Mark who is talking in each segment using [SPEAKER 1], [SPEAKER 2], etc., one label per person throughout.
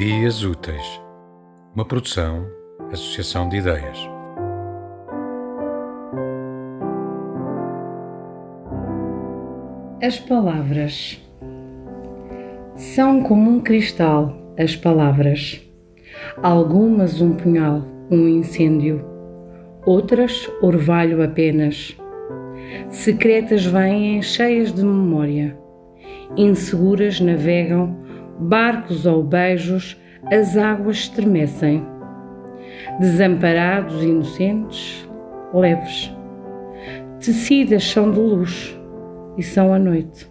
[SPEAKER 1] Dias Úteis, uma produção, associação de ideias.
[SPEAKER 2] As palavras são como um cristal, as palavras. Algumas um punhal, um incêndio, outras orvalho apenas. Secretas vêm cheias de memória, inseguras navegam barcos ou beijos, as águas estremecem. Desamparados, inocentes, leves. Tecidas são de luz e são a noite.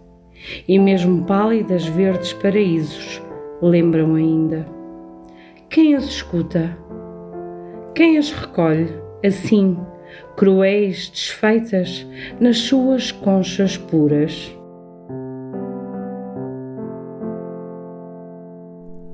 [SPEAKER 2] E mesmo pálidas verdes paraísos lembram ainda. Quem as escuta? Quem as recolhe assim, cruéis, desfeitas, nas suas conchas puras?